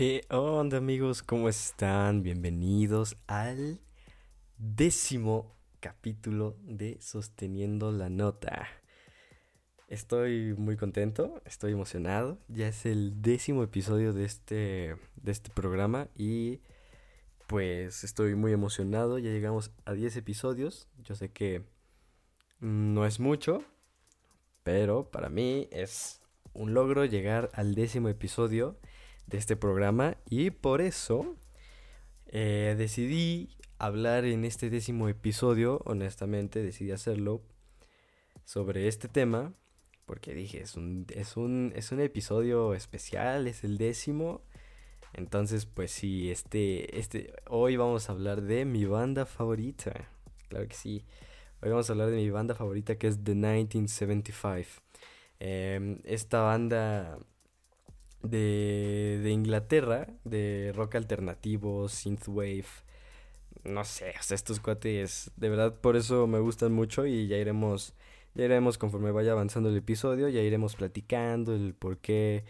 ¿Qué onda amigos? ¿Cómo están? Bienvenidos al décimo capítulo de Sosteniendo la Nota. Estoy muy contento, estoy emocionado. Ya es el décimo episodio de este, de este programa y pues estoy muy emocionado. Ya llegamos a 10 episodios. Yo sé que no es mucho, pero para mí es un logro llegar al décimo episodio de este programa y por eso eh, decidí hablar en este décimo episodio, honestamente decidí hacerlo sobre este tema porque dije, es un, es un, es un episodio especial, es el décimo. Entonces, pues sí, este, este, hoy vamos a hablar de mi banda favorita. Claro que sí. Hoy vamos a hablar de mi banda favorita que es The 1975. Em, esta banda de, de Inglaterra, de rock alternativo, synthwave. No sé, o sea, estos cuates, de verdad, por eso me gustan mucho y ya iremos ya iremos conforme vaya avanzando el episodio, ya iremos platicando el por qué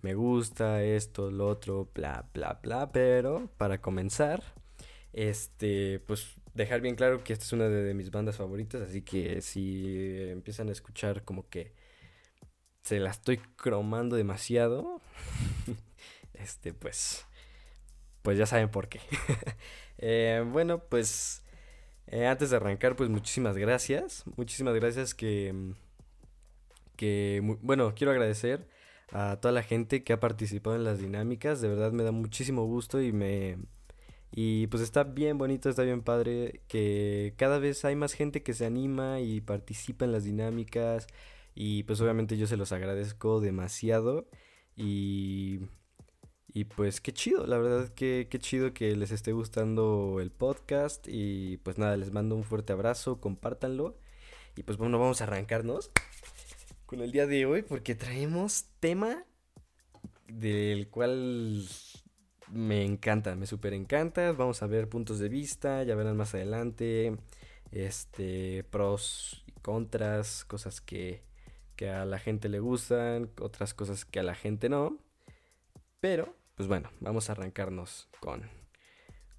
me gusta esto, lo otro, bla, bla, bla. Pero para comenzar, este, pues dejar bien claro que esta es una de, mis bandas favoritas, así que si empiezan a escuchar como que se la estoy cromando demasiado, este, pues, pues ya saben por qué. Eh, bueno, pues eh, antes de arrancar, pues muchísimas gracias. Muchísimas gracias que... que bueno, quiero agradecer a toda la gente que ha participado en las dinámicas. De verdad me da muchísimo gusto y me... Y pues está bien bonito, está bien padre que cada vez hay más gente que se anima y participa en las dinámicas. Y pues obviamente yo se los agradezco demasiado. Y y pues qué chido, la verdad que qué chido que les esté gustando el podcast. Y pues nada, les mando un fuerte abrazo, compártanlo. Y pues bueno, vamos a arrancarnos con el día de hoy porque traemos tema del cual me encanta, me súper encanta. Vamos a ver puntos de vista, ya verán más adelante. Este, pros y contras, cosas que, que a la gente le gustan, otras cosas que a la gente no. Pero pues bueno, vamos a arrancarnos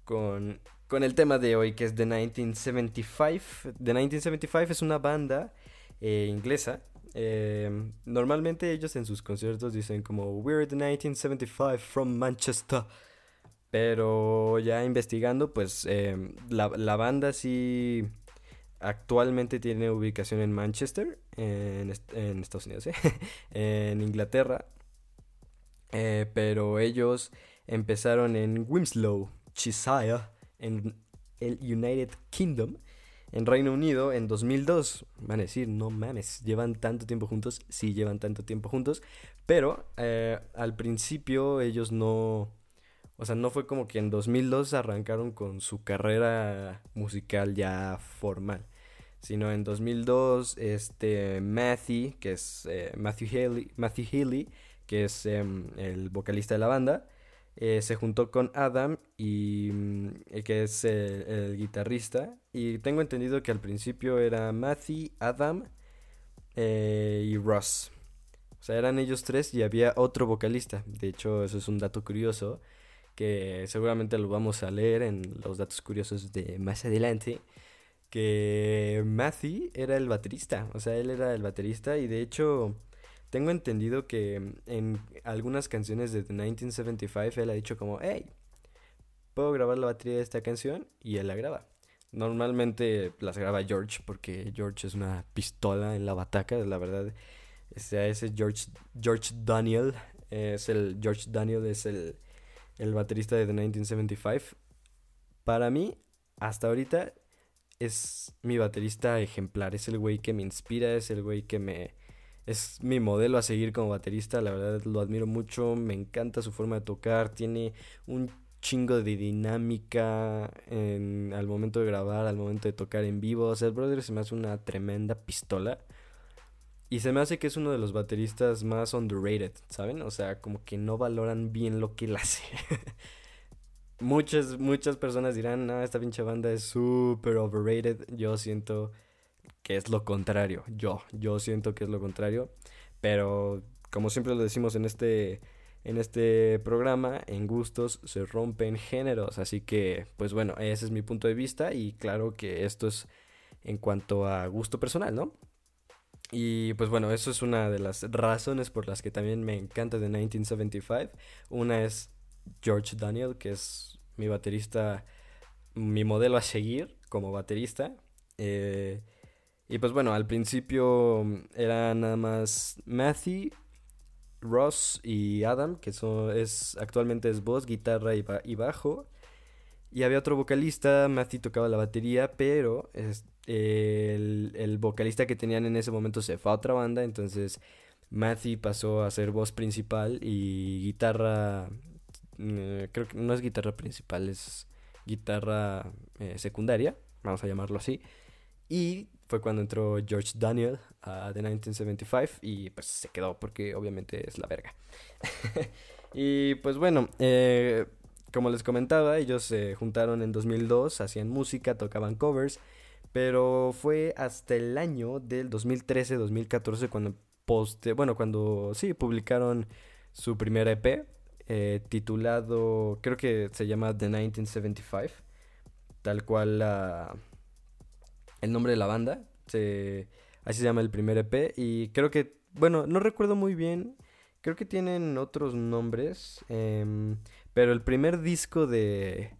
con, con, el tema de hoy, que es The 1975. The 1975 es una banda eh, inglesa. Eh, normalmente ellos en sus conciertos dicen como We're the 1975 from Manchester. Pero ya investigando, pues eh, la, la, banda sí actualmente tiene ubicación en Manchester, en, Estados Unidos, en Inglaterra. Eh, pero ellos empezaron en Winslow, Cheshire, en el United Kingdom, en Reino Unido, en 2002. Van a decir, no mames, llevan tanto tiempo juntos. Sí, llevan tanto tiempo juntos. Pero eh, al principio ellos no... O sea, no fue como que en 2002 arrancaron con su carrera musical ya formal. Sino en 2002, este, Matthew, que es eh, Matthew Haley, Matthew Haley que es em, el vocalista de la banda, eh, se juntó con Adam, y, mm, que es el, guitarrista. Y tengo entendido que al principio era Matthew, Adam eh, y Ross. O sea, eran ellos tres y había otro vocalista. De hecho, eso es un dato curioso que seguramente lo vamos a leer en los datos curiosos de más adelante. Que Matthew era el baterista. O sea, él era el baterista y de hecho tengo entendido que en algunas canciones de The 1975 él ha dicho como, hey, ¿puedo grabar la batería de esta canción? Y él la graba. Normalmente las graba George porque George es una pistola en la bataca, la verdad. O sea, ese George, George Daniel es el George Daniel es el, el baterista de The 1975. Para mí, hasta ahorita es mi baterista ejemplar, es el güey que me inspira, es el güey que me es mi modelo a seguir como baterista, la verdad lo admiro mucho, me encanta su forma de tocar, tiene un chingo de dinámica en, al momento de grabar, al momento de tocar en vivo, o sea, el brother se me hace una tremenda pistola. Y se me hace que es uno de los bateristas más underrated, ¿saben? O sea, como que no valoran bien lo que él hace. Muchas, muchas personas dirán, no, esta pinche banda es súper overrated. Yo siento que es lo contrario. Yo, yo siento que es lo contrario. Pero como siempre lo decimos en este, en este programa, en gustos se rompen géneros. Así que, pues bueno, ese es mi punto de vista y claro que esto es en cuanto a gusto personal, ¿no? Y pues bueno, eso es una de las razones por las que también me encanta de 1975. Una es George Daniel, que es mi baterista, mi modelo a seguir como baterista. Eh, y pues bueno, al principio era nada más Matthew, Ross y Adam, que son, es, actualmente es voz, guitarra y, bajo. Y había otro vocalista, Matthew tocaba la batería, pero el, el, vocalista que tenían en ese momento se fue a otra banda, entonces Matthew pasó a ser voz principal y guitarra, mm, creo que no es guitarra principal, es guitarra eh, secundaria, vamos a llamarlo así. Y fue cuando entró George Daniel a The 1975 y pues se quedó porque obviamente es la verga. y pues bueno, eh, como les comentaba, ellos se juntaron en 2002, hacían música, tocaban covers, pero fue hasta el año del 2013-2014 cuando poste, bueno, cuando sí publicaron su primer EP eh, titulado, creo que se llama The 1975, tal cual el nombre de la banda, se, así se llama el primer EP y creo que, bueno, no recuerdo muy bien, creo que tienen otros nombres, eh, pero el primer disco de,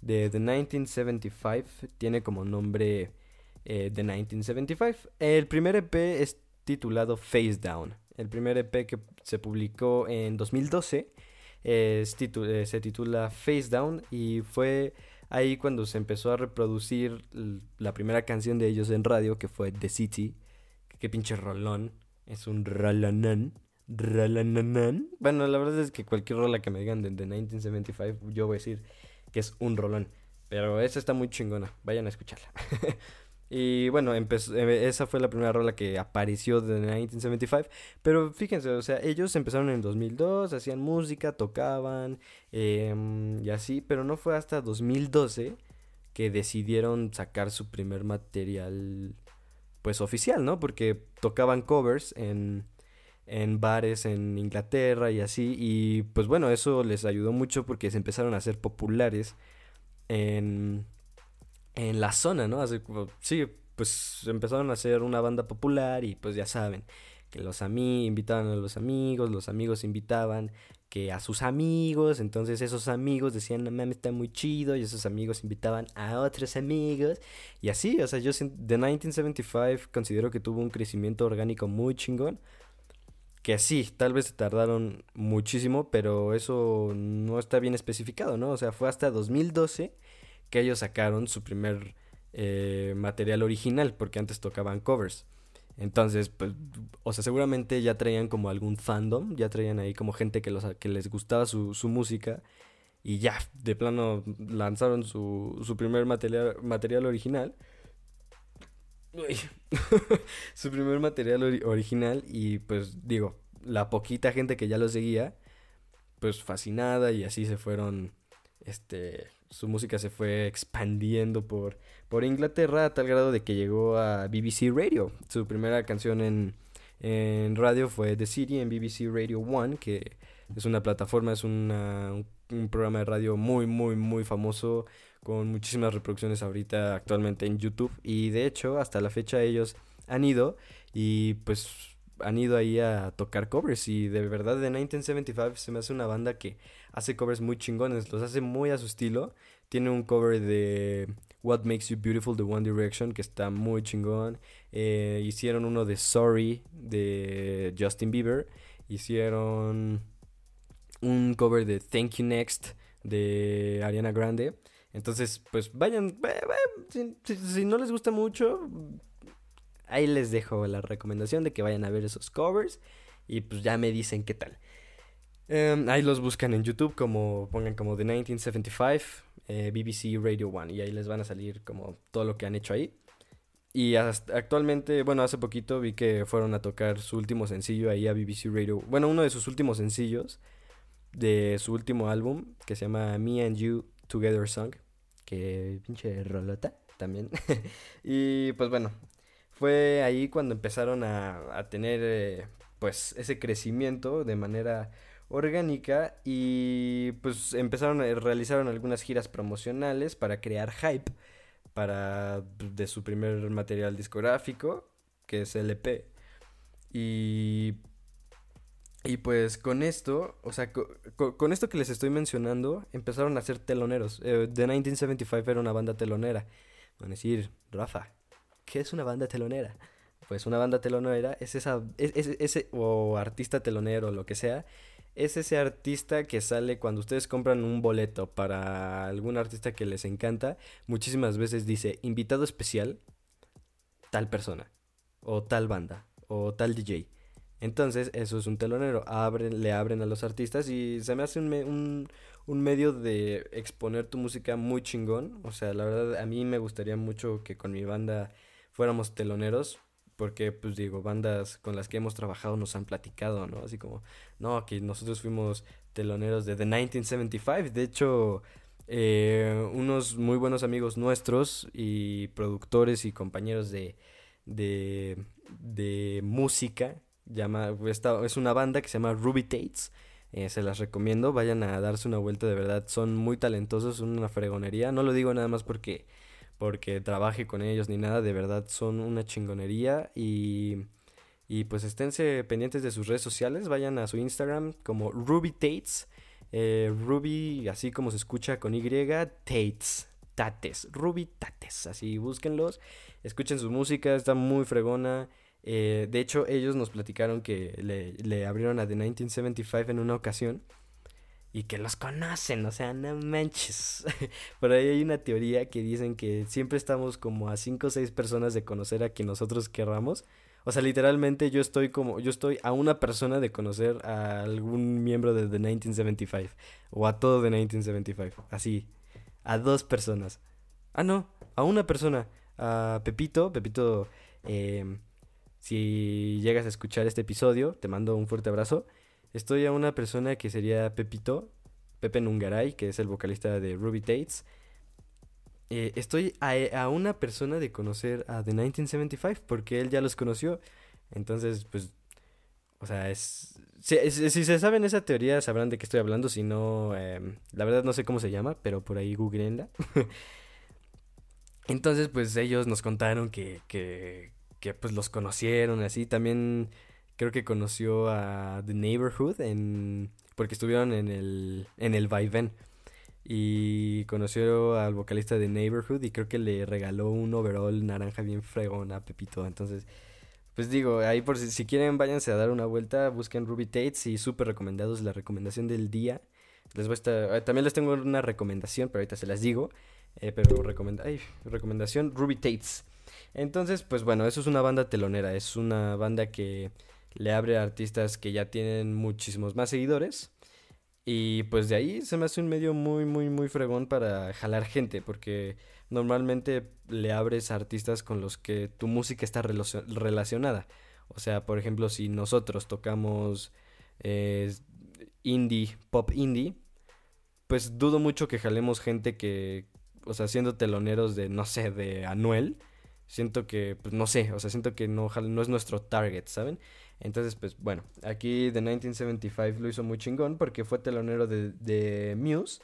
de The 1975 tiene como nombre eh, The 1975. El primer EP es titulado Face Down. El primer EP que se publicó en 2012 eh, se titula Face Down y fue ahí cuando se empezó a reproducir la primera canción de ellos en radio que fue The City. Qué pinche rolón. Es un rolonón. Bueno, la verdad es que cualquier rola que me digan de, 1975, yo voy a decir que es un rolón. Pero esa está muy chingona. Vayan a escucharla. y bueno, eh, esa fue la primera rola que apareció de 1975. Pero fíjense, o sea, ellos empezaron en 2002, hacían música, tocaban em, y así. Pero no fue hasta 2012 que decidieron sacar su primer material, pues oficial, ¿no? Porque tocaban covers en en bares en Inglaterra y así. Y pues bueno, eso les ayudó mucho porque se empezaron a hacer populares en, en la zona, ¿no? Así, sí, pues empezaron a ser una banda popular y pues ya saben, que los amigos invitaban a los amigos, los amigos invitaban que a sus amigos, entonces esos amigos decían, no mames, está muy chido, y esos amigos invitaban a otros amigos, y así, o sea, yo de 1975 considero que tuvo un crecimiento orgánico muy chingón, que sí, tal vez se tardaron muchísimo, pero eso no está bien especificado, ¿no? O sea, fue hasta 2012 que ellos sacaron su primer eh, material original, porque antes tocaban covers. Entonces, pues, o sea, seguramente ya traían como algún fandom, ya traían ahí como gente que, los, que les gustaba su, su música y ya, de plano, lanzaron su, su primer material, material original. su primer material original y pues digo, la poquita gente que ya lo seguía, pues fascinada y así se fueron, este, su música se fue expandiendo por, por Inglaterra a tal grado de que llegó a BBC Radio. Su primera canción en, en radio fue The City en BBC Radio One, que es una plataforma, es una, un programa de radio muy, muy, muy famoso con muchísimas reproducciones ahorita actualmente en YouTube y de hecho hasta la fecha ellos han ido y pues han ido ahí a tocar covers y de verdad de 1975 se me hace una banda que hace covers muy chingones, los hace muy a su estilo. Tiene un cover de What Makes You Beautiful de One Direction que está muy chingón. Eh, hicieron uno de Sorry de Justin Bieber. Hicieron un cover de Thank You Next de Ariana Grande. Entonces, pues vayan, si, no les gusta mucho, ahí les dejo la recomendación de que vayan a ver esos covers y pues ya me dicen qué tal. Em, ahí los buscan en YouTube como pongan como The 1975 eh, BBC Radio One y ahí les van a salir como todo lo que han hecho ahí. Y actualmente, bueno, hace poquito vi que fueron a tocar su último sencillo ahí a BBC Radio. Bueno, uno de sus últimos sencillos de su último álbum que se llama Me and You Together Song, que pinche rolota también. y pues bueno, fue ahí cuando empezaron a, a tener eh, pues ese crecimiento de manera orgánica y pues empezaron a realizaron algunas giras promocionales para crear hype para de su primer material discográfico que es LP y y pues con esto, o sea, con, esto que les estoy mencionando, empezaron a ser teloneros. Eh, The 1975 era una banda telonera. Van a decir, Rafa, ¿qué es una banda telonera? Pues una banda telonera es esa, ese, o artista telonero, lo que sea, es ese artista que sale cuando ustedes compran un boleto para algún artista que les encanta, muchísimas veces dice invitado especial, tal persona, o tal banda, o tal DJ. Entonces, eso es un telonero. Abren, le abren a los artistas y se me hace un, un, medio de exponer tu música muy chingón. O sea, la verdad, a mí me gustaría mucho que con mi banda fuéramos teloneros. Porque, pues digo, bandas con las que hemos trabajado nos han platicado, ¿no? Así como, no, que nosotros fuimos teloneros de The 1975. De hecho, eh, unos muy buenos amigos nuestros y productores y compañeros de, de, de música llama, esta, es una banda que se llama Ruby Tates. Eh, se las recomiendo, vayan a darse una vuelta de verdad, son muy talentosos, son una fregonería, no lo digo nada más porque, porque trabaje con ellos ni nada, de verdad son una chingonería y, y pues esténse pendientes de sus redes sociales, vayan a su Instagram como Ruby Tates, eh, Ruby así como se escucha con Y, Tates, Tates, Ruby Tates, así búsquenlos, escuchen su música, está muy fregona. Eh, de hecho, ellos nos platicaron que le, le, abrieron a The 1975 en una ocasión y que los conocen, o sea, no manches. Por ahí hay una teoría que dicen que siempre estamos como a 5 o 6 personas de conocer a quien nosotros querramos. O sea, literalmente yo estoy como, yo estoy a una persona de conocer a algún miembro de The 1975 o a todo The 1975, así, a dos personas. Ah, no, a una persona, a Pepito, Pepito eh, si llegas a escuchar este episodio, te mando un fuerte abrazo. Estoy a una persona que sería Pepito, Pepe Nungaray, que es el vocalista de Ruby Tates. Eh, estoy a, una persona de conocer a The 1975 porque él ya los conoció. Entonces, pues, o sea, es... Si, se saben esa teoría, sabrán de qué estoy hablando. Si no, em, la verdad no sé cómo se llama, pero por ahí googleenla. Entonces, pues ellos nos contaron que, que, que pues los conocieron así. También creo que conoció a The Neighborhood en porque estuvieron en el en el Vaivén y conoció al vocalista de Neighborhood y creo que le regaló un overall naranja bien fregón a Pepito. Entonces, pues digo, ahí por si, si quieren váyanse a dar una vuelta, busquen Ruby Tates y súper recomendados la recomendación del día. Les voy a estar, eh, también les tengo una recomendación, pero ahorita se las digo. Eh, pero recomenda, ay, recomendación Ruby Tates. Entonces, pues bueno, eso es una banda telonera, es una banda que le abre a artistas que ya tienen muchísimos más seguidores. Y pues de ahí se me hace un medio muy, muy, muy fregón para jalar gente, porque normalmente le abres a artistas con los que tu música está relacionada. O sea, por ejemplo, si nosotros tocamos eh, indie, pop indie, pues dudo mucho que jalemos gente que, o sea, siendo teloneros de, no sé, de Anuel, siento que, pues no sé, o sea, siento que no, no es nuestro target, ¿saben? Entonces, pues bueno, aquí The 1975 lo hizo muy chingón porque fue telonero de, de Muse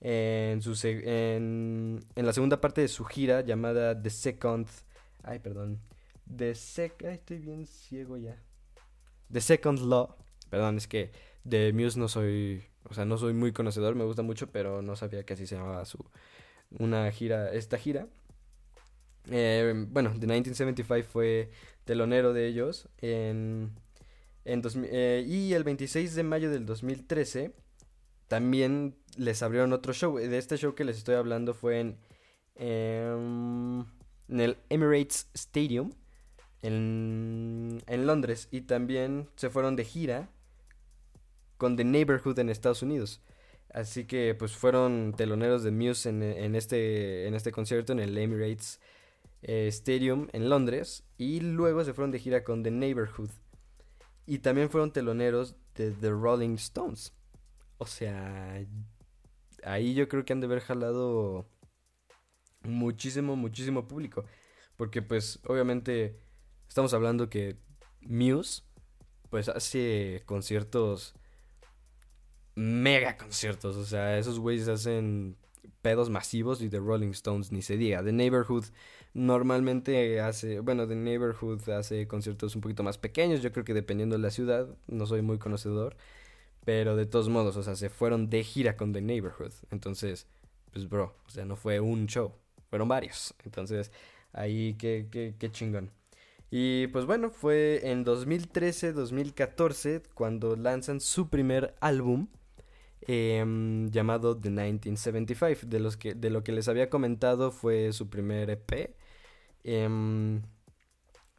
en, su en, en, la segunda parte de su gira llamada The Second... Ay, perdón. The Sec... Ay, estoy bien ciego ya. The Second Law. Perdón, es que de Muse no soy... O sea, no soy muy conocedor, me gusta mucho, pero no sabía que así se llamaba su... Una gira, esta gira. Eh, bueno, The 1975 fue telonero de ellos en, en eh, y el 26 de mayo del 2013 también les abrieron otro show. De este show que les estoy hablando fue en, em, en el Emirates Stadium en, en Londres y también se fueron de gira con The Neighborhood en Estados Unidos. Así que pues fueron teloneros de Muse en, en, este, en este concierto en el Emirates eh, Stadium en Londres y luego se fueron de gira con The Neighborhood. Y también fueron teloneros de The Rolling Stones. O sea, ahí yo creo que han de haber jalado muchísimo, muchísimo público. Porque pues obviamente estamos hablando que Muse pues hace conciertos mega conciertos. O sea, esos güeyes hacen pedos masivos y de Rolling Stones ni se diga. The Neighborhood normalmente hace, bueno, The Neighborhood hace conciertos un poquito más pequeños, yo creo que dependiendo de la ciudad, no soy muy conocedor, pero de todos modos, o sea, se fueron de gira con The Neighborhood. Entonces, pues bro, o sea, no fue un show, fueron varios. Entonces, ahí qué, qué, chingón. Y pues bueno, fue en 2013-2014 cuando lanzan su primer álbum Em, llamado The 1975. De, los que, de lo que les había comentado fue su primer EP em,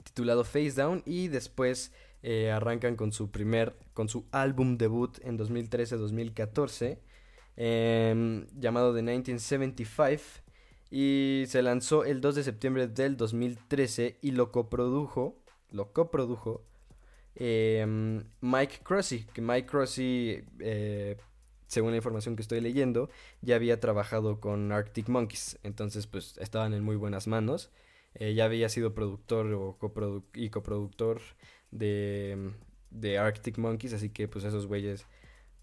titulado Face Down y después eh, arrancan con su primer, con su álbum debut en 2013-2014 em, llamado The 1975 y se lanzó el 2 de septiembre del 2013 y lo coprodujo, lo coprodujo Mike Crossy, que Mike Crossy eh, según la información que estoy leyendo, ya había trabajado con Arctic Monkeys, entonces pues estaban en muy buenas manos. Eh, ya había sido productor o y coproductor de, de Arctic Monkeys, así que pues esos güeyes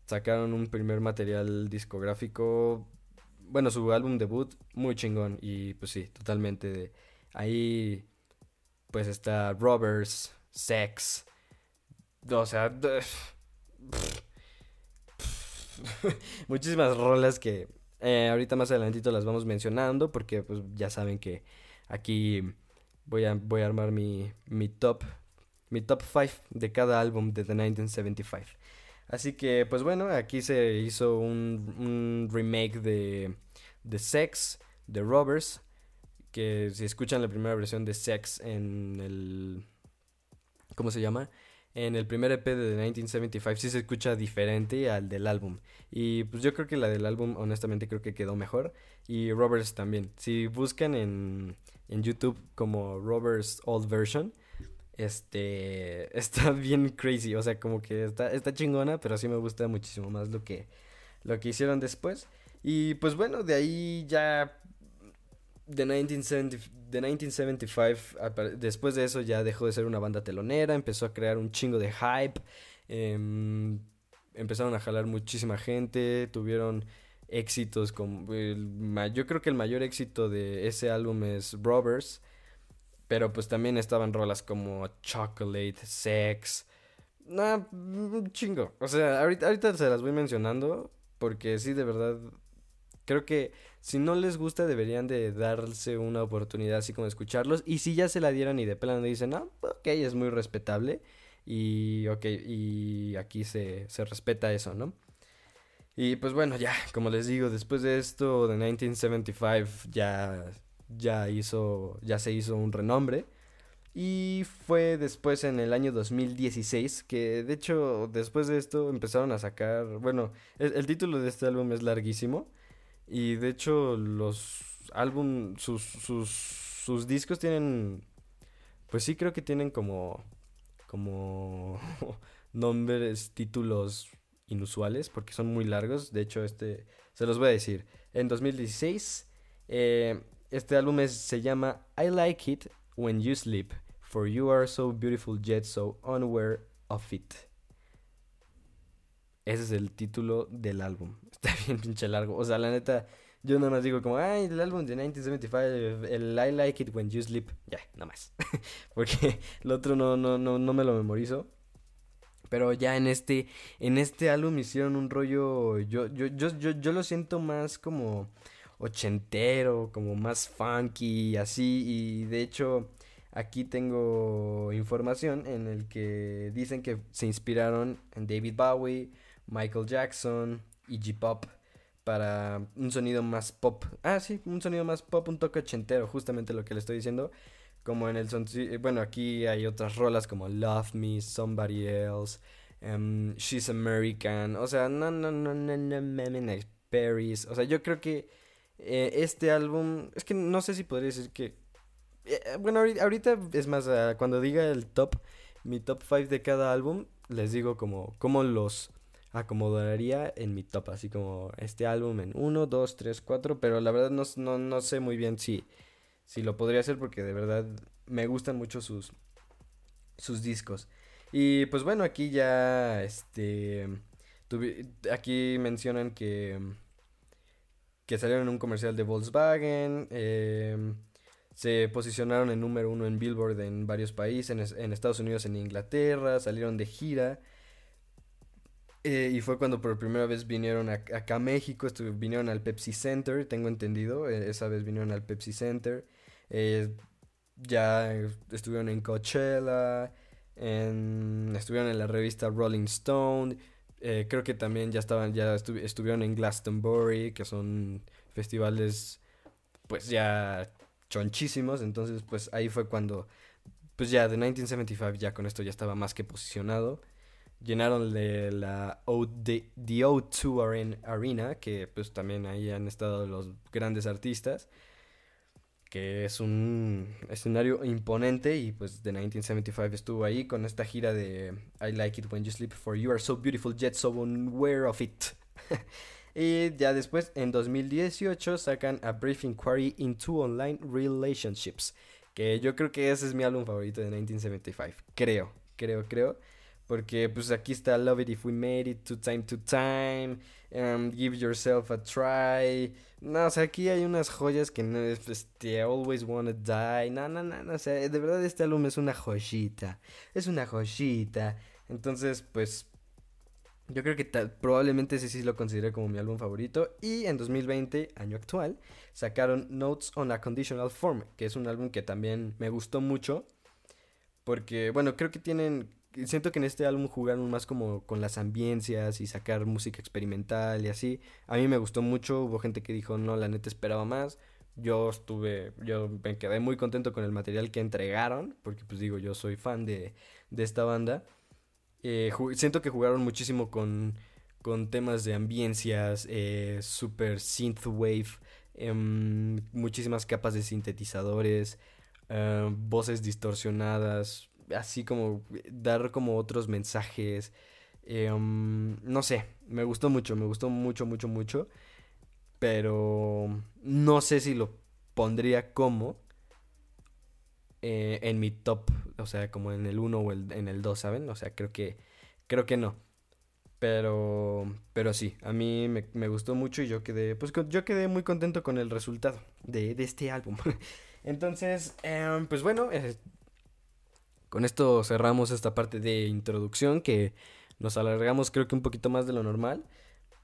sacaron un primer material discográfico, bueno, su álbum debut muy chingón y pues sí, totalmente de ahí pues está Robbers, Sex, o sea, muchísimas rolas que eh, ahorita más adelantito las vamos mencionando porque pues ya saben que aquí voy a, voy a armar mi, mi top mi top 5 de cada álbum de The 1975. Así que pues bueno, aquí se hizo un, un remake de, de Sex, de Robbers, que si escuchan la primera versión de Sex en el... ¿Cómo se llama? En el primer EP de The 1975 sí se escucha diferente al del álbum. Y pues yo creo que la del álbum, honestamente, creo que quedó mejor. Y Roberts también. Si buscan en, en YouTube como Roberts Old Version, este está bien crazy. O sea, como que está, está chingona, pero sí me gusta muchísimo más lo que, lo que hicieron después. Y pues bueno, de ahí ya The 1975, después de eso ya dejó de ser una banda telonera, empezó a crear un chingo de hype, em, empezaron a jalar muchísima gente, tuvieron éxitos como... yo creo que el mayor éxito de ese álbum es Robbers, pero pues también estaban rolas como Chocolate, Sex, nada, un chingo. O sea, ahorita, ahorita se las voy mencionando porque sí, de verdad, creo que si no les gusta, deberían de darse una oportunidad así como escucharlos. Y si ya se la dieron y de plano dicen, no, ok, es muy respetable. Y ok, y aquí se, se respeta eso, ¿no? Y pues bueno, ya, como les digo, después de esto, de 1975 ya, ya hizo, ya se hizo un renombre. Y fue después en el año 2016 que de hecho después de esto empezaron a sacar, bueno, el título de este álbum es larguísimo, y de hecho, los álbum, sus, sus, sus discos tienen, pues sí creo que tienen como, como nombres, títulos inusuales, porque son muy largos. De hecho, este, se los voy a decir. En 2016, eh, este álbum se llama I Like It When You Sleep, For You Are So Beautiful Yet So Unaware of It. Ese es el título del álbum. Está bien pinche largo. O sea, la neta, yo nada más digo como, ay, el álbum de 1975, el I Like It When You Sleep. Ya, nada más. Porque el otro no, no, no, no me lo memorizo. Pero ya en este, en este álbum hicieron un rollo, yo, yo, yo, yo, yo lo siento más como ochentero, como más funky, así. Y de hecho, aquí tengo información en el que dicen que se inspiraron en David Bowie, Michael Jackson, Iggy Pop para un sonido más pop. Ah, sí, un sonido más pop, un toque ochentero, justamente lo que le estoy diciendo. Como en el son... Bueno, aquí hay otras rolas como Love Me, Somebody Else, um, She's American. O sea, no, no, no, no, no, no, Paris. O sea, yo creo que eh, este álbum... Es que no sé si podría decir que... Eh, bueno, ahorita es más, uh, cuando diga el top, mi top 5 de cada álbum, les digo como, como los acomodaría en mi top, así como este álbum en 1, 2, 3, 4, pero la verdad no, no, no, sé muy bien si, si lo podría hacer porque de verdad me gustan mucho sus, sus discos. Y pues bueno, aquí ya este aquí mencionan que, que salieron en un comercial de Volkswagen. Em, se posicionaron en número uno en Billboard en varios países, en, Estados Unidos, en Inglaterra, salieron de gira. Eh, y fue cuando por primera vez vinieron acá a México, vinieron al Pepsi Center, tengo entendido, e, esa vez vinieron al Pepsi Center. Eh, ya estuvieron en Coachella, estuvieron en la revista Rolling Stone, eh, creo que también ya estaban, ya estuvieron en Glastonbury, que son festivales pues ya chonchísimos, entonces pues ahí fue cuando pues ya de 1975 ya con esto ya estaba más que posicionado. Llenaron de la o, the, the O2 Arena, que pues también ahí han estado los grandes artistas que es un escenario imponente y pues de 1975 estuvo ahí con esta gira de I Like It When You Sleep For You Are So Beautiful Yet So Unaware of It. y ya después en 2018 sacan A Brief Inquiry into Online Relationships, que yo creo que ese es mi álbum favorito de 1975, creo, creo, creo. Porque pues aquí está Love It If We Made It, To Time to Time, um, Give Yourself a Try. No, o sea, aquí hay unas joyas que no es, este, Always Wanna Die. No, no, no, no, o sea, de verdad este álbum es una joyita. Es una joyita. Entonces, pues, yo creo que probablemente ese sí lo consideré como mi álbum favorito. Y en 2020, año actual, sacaron Notes on a Conditional Form, que es un álbum que también me gustó mucho. Porque, bueno, creo que tienen siento que en este álbum jugaron más como con las ambiencias y sacar música experimental y así. A mí me gustó mucho, hubo gente que dijo, no, la neta esperaba más. Yo estuve, yo me quedé muy contento con el material que entregaron, porque pues digo, yo soy fan de, de esta banda. Eh, siento que jugaron muchísimo con, con temas de ambiencias, eh, super synthwave, eh, muchísimas capas de sintetizadores, eh, voces distorsionadas, así como dar como otros mensajes. Em, no sé, me gustó mucho, me gustó mucho, mucho, mucho. Pero no sé si lo pondría como eh, en mi top, o sea, como en el 1 o en el 2, ¿saben? O sea, creo que, creo que no. Pero, pero sí, a mí me, gustó mucho y yo quedé, pues yo quedé muy contento con el resultado de, este álbum. Entonces, em, pues bueno, eh, con esto cerramos esta parte de introducción que nos alargamos creo que un poquito más de lo normal.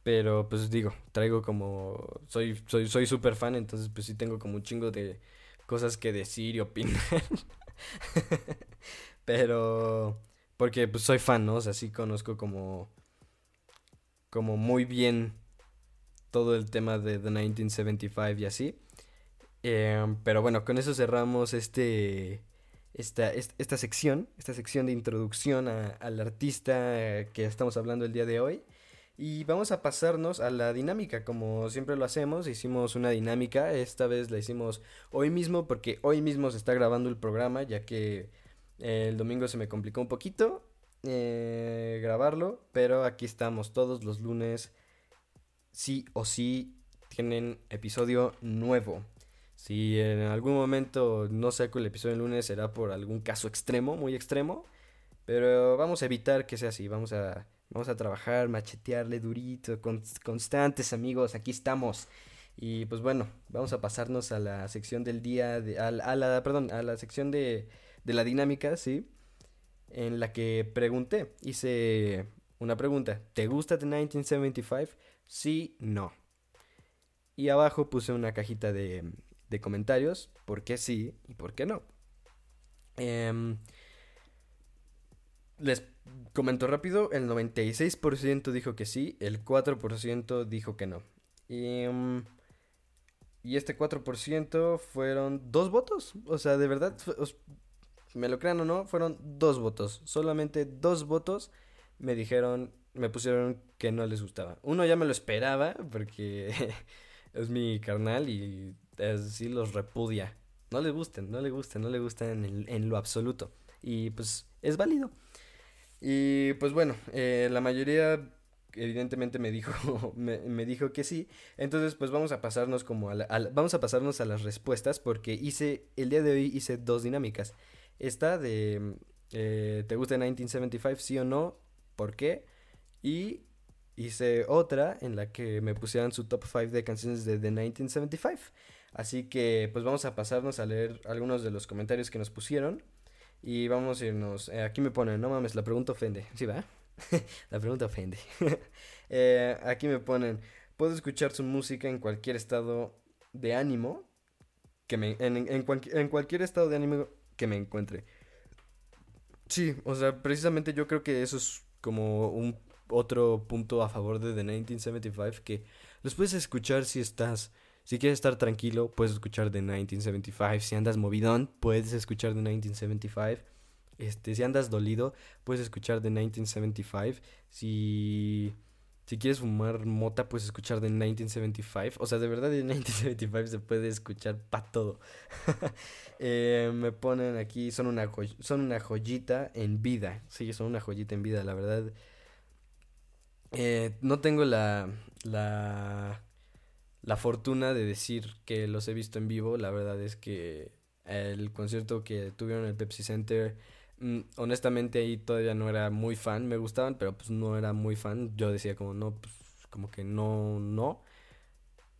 Pero pues digo, traigo como... Soy soy soy súper fan, entonces pues sí tengo como un chingo de cosas que decir y opinar. pero... Porque pues soy fan, ¿no? O sea, sí conozco como... Como muy bien todo el tema de The 1975 y así. Eh, pero bueno, con eso cerramos este esta, esta sección, esta sección de introducción al artista que estamos hablando el día de hoy. Y vamos a pasarnos a la dinámica, como siempre lo hacemos. Hicimos una dinámica, esta vez la hicimos hoy mismo porque hoy mismo se está grabando el programa, ya que el domingo se me complicó un poquito eh, grabarlo, pero aquí estamos todos los lunes, sí o sí, tienen episodio nuevo. Si en algún momento no saco el episodio el lunes será por algún caso extremo, muy extremo. Pero vamos a evitar que sea así. Vamos a, vamos a trabajar, machetearle durito, constantes amigos. Aquí estamos. Y pues bueno, vamos a pasarnos a la sección del día, de, a, la, perdón, a la sección de, de la dinámica, ¿sí? En la que pregunté, hice una pregunta. ¿Te gusta The 1975? Sí, no. Y abajo puse una cajita de, de comentarios por qué sí y por qué no. Em, les comento rápido, el 96% dijo que sí, el 4% dijo que no. Y, em, y este 4% fueron dos votos. O sea, de verdad, me lo crean o no, fueron dos votos. Solamente dos votos me dijeron, me pusieron que no les gustaba. Uno ya me lo esperaba porque es mi carnal y es decir, los repudia. No le gusten, no le gusten, no le gustan en, lo absoluto. Y pues es válido. Y pues bueno, eh, la mayoría evidentemente me dijo, me, dijo que sí. Entonces pues vamos a pasarnos como a, vamos a pasarnos a las respuestas porque hice, el día de hoy hice dos dinámicas. Esta de, eh, ¿te gusta 1975 sí o no? ¿Por qué? Y hice otra en la que me pusieran su top 5 de canciones de The 1975. Así que pues vamos a pasarnos a leer algunos de los comentarios que nos pusieron. Y vamos a irnos. Eh, aquí me ponen, no mames, la pregunta ofende. ¿Sí va? la pregunta ofende. Eh, aquí me ponen, puedo escuchar su música en cualquier estado de ánimo. Que me, en, en cualquier estado de ánimo que me encuentre. Sí, o sea, precisamente yo creo que eso es como un otro punto a favor de The 1975 que los puedes escuchar si estás si quieres estar tranquilo, puedes escuchar The 1975. Si andas movidón, puedes escuchar The 1975. Este, si andas dolido, puedes escuchar The 1975. Si si quieres fumar mota, puedes escuchar The 1975. O sea, de verdad, The 1975 se puede escuchar para todo. Eh, me ponen aquí, son una, son una joyita en vida. Sí, son una joyita en vida, la verdad. Eh, no tengo la, la, la fortuna de decir que los he visto en vivo. La verdad es que el concierto que tuvieron en el Pepsi Center, mm, honestamente ahí todavía no era muy fan. Me gustaban, pero pues no era muy fan. Yo decía como no, pues como que no, no.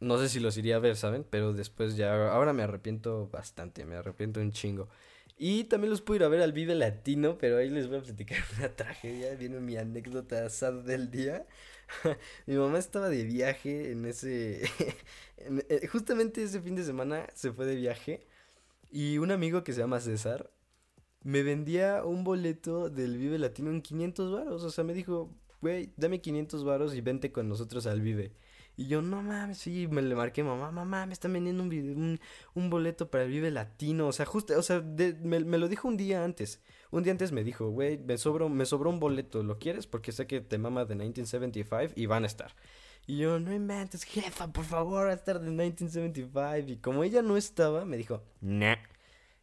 No sé si los iría a ver, ¿saben? Pero después ya, ahora me arrepiento bastante, me arrepiento un chingo. Y también los pude ir a ver al Vive Latino, pero ahí les voy a platicar una tragedia. Viene mi anécdota sad del día. mi mamá estaba de viaje en ese... Eh, justamente ese fin de semana se fue de viaje. Y un amigo que se llama César me vendía un boleto del Vive Latino en 500 varos. O sea, me dijo, güey, dame 500 varos y vente con nosotros al Vive. Y yo, no mames, sí, me le marqué, mamá, mamá, me están vendiendo un, un, boleto para el Vive Latino. O sea, justo, o sea, me, lo dijo un día antes. Un día antes me dijo, güey, me sobró, me sobró un boleto, ¿lo quieres? Porque sé que te mama de 1975 y van a estar. Y yo, no inventes, jefa, por favor, a estar de 1975. Y como ella no estaba, me dijo, nah.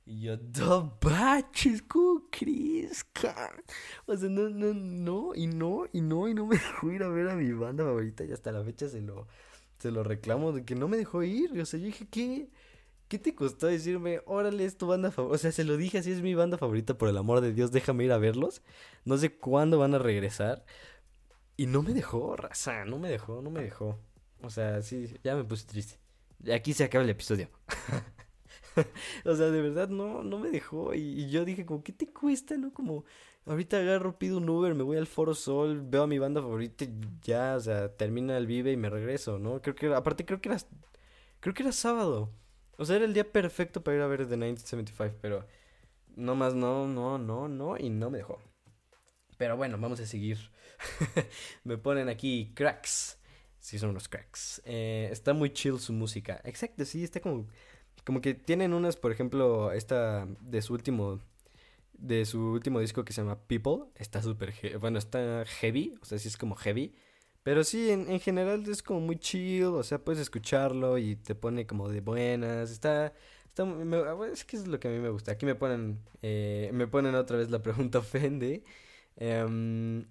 Y yo, ¡do baches! ¿Cómo crees, O sea, no, no, no, y no, y no, y no me dejó ir a ver a mi banda favorita. Y hasta la fecha se lo, se lo reclamo de que no me dejó ir. O sea, yo dije, ¿qué? ¿Qué te costó decirme, órale, es tu banda favorita? O sea, se lo dije así, es mi banda favorita, por el amor de Dios, déjame ir a verlos. No sé cuándo van a regresar. Y no me dejó, raza, no me dejó, no me dejó. O sea, sí, ya me puse triste. Aquí se acaba el episodio. o sea, de verdad no, no me dejó. Y, yo dije, como, ¿qué te cuesta, no? Como, ahorita agarro, pido un Uber, me voy al Foro Sol, veo a mi banda favorita ya, o sea, termina el Vive y me regreso, ¿no? Creo que, aparte creo que era, creo que era sábado. O sea, era el día perfecto para ir a ver The 1975, pero no más, no, no, no, no, y no me dejó. Pero bueno, vamos a seguir. me ponen aquí cracks. Sí, son unos cracks. Eh, está muy chill su música. Exacto, sí, está como como que tienen unas, por ejemplo, esta de su último de su último disco que se llama People, está súper, bueno, está heavy, o sea, sí es como heavy, pero sí, en, en, general es como muy chill, o sea, puedes escucharlo y te pone como de buenas, está, está, es que es lo que a mí me gusta, aquí me ponen, eh, me ponen otra vez la pregunta ofende, um,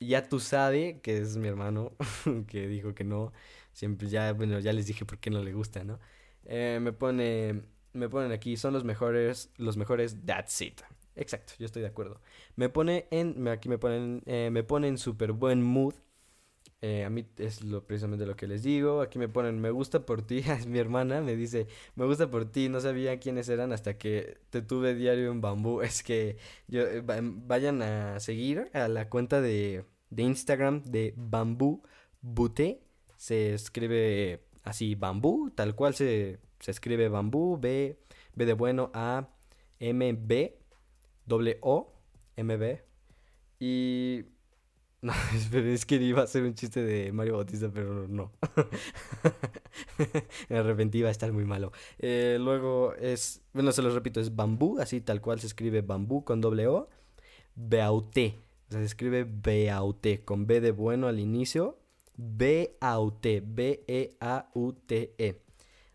ya tú sabes que es mi hermano, que dijo que no, siempre ya, bueno, ya les dije por qué no le gusta, ¿no? Eh, me pone. Me ponen aquí, son los mejores. Los mejores. That's it. Exacto, yo estoy de acuerdo. Me pone en. Aquí me ponen. Eh, me ponen súper buen mood. Eh, a mí es lo, precisamente lo que les digo. Aquí me ponen, me gusta por ti. Es mi hermana, me dice, me gusta por ti. No sabía quiénes eran hasta que te tuve diario en bambú. Es que yo, vayan a seguir a la cuenta de, de Instagram de bambú bute. Se escribe así bambú, tal cual se, se escribe bambú, B, B de bueno, A, M, B, doble O, M, B. Y... No, es que iba a ser un chiste de Mario Bautista, pero no. Me arrepentí, iba a estar muy malo. Eh, luego es, bueno, se lo repito, es bambú, así tal cual se escribe bambú con doble O, Beauté. se escribe Beauté, con B de bueno al inicio B-A-U-T, B-E-A-U-T-E.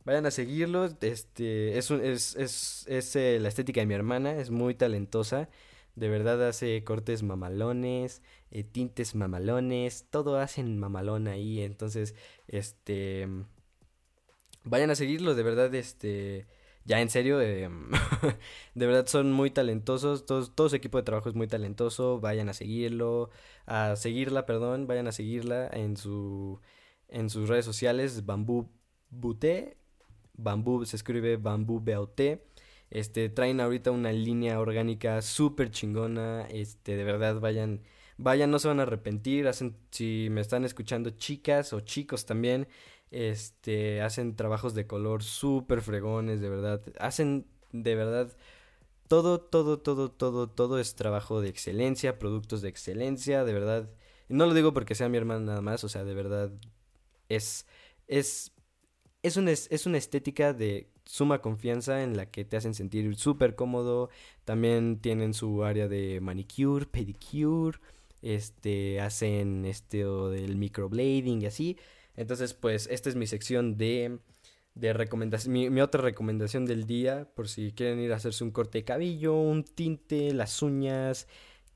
Vayan a seguirlo, este, es, es, es, es eh, la estética de mi hermana, es muy talentosa, de verdad hace cortes mamalones, eh, tintes mamalones, todo hacen mamalón ahí, entonces, este, vayan a seguirlo, de verdad, este, ya en serio, em, de verdad son muy talentosos, todos, todo su equipo de trabajo es muy talentoso, vayan a seguirlo, a seguirla, perdón, vayan a seguirla en su en sus redes sociales, Bambú Buté, Bambú se escribe Bambú BOT. Este, traen ahorita una línea orgánica súper chingona, este, de verdad vayan, vayan, no se van a arrepentir, hacen, si me están escuchando chicas o chicos también, este, hacen trabajos de color súper fregones, de verdad. Hacen, de verdad, todo, todo, todo, todo, todo es trabajo de excelencia, productos de excelencia, de verdad. No lo digo porque sea mi hermana nada más, o sea, de verdad, es, es, es una, es una estética de suma confianza en la que te hacen sentir súper cómodo. También tienen su área de manicure, pedicure, este, hacen este o del microblading y así. Entonces, pues, esta es mi sección de, de recomendación, mi, otra recomendación del día, por si quieren ir a hacerse un corte de cabello, un tinte, las uñas,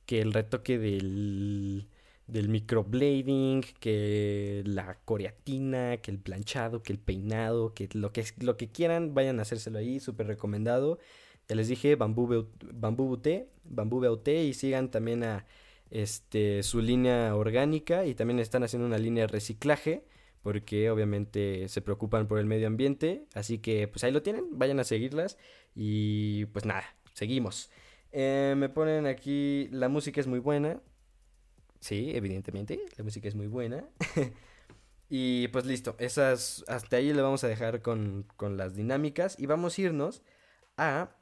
que el retoque del, del microblading, que la coreatina, que el planchado, que el peinado, que lo que, lo que quieran, vayan a hacérselo ahí, súper recomendado. Ya les dije, Bambú, Bambú Bambú y sigan también a este, su línea orgánica y también están haciendo una línea de reciclaje porque obviamente se preocupan por el medio ambiente. Así que pues ahí lo tienen, vayan a seguirlas y pues nada, seguimos. Eh, me ponen aquí, la música es muy buena. Sí, evidentemente, la música es muy buena. y pues listo, esas, hasta ahí le vamos a dejar con, con las dinámicas y vamos a irnos a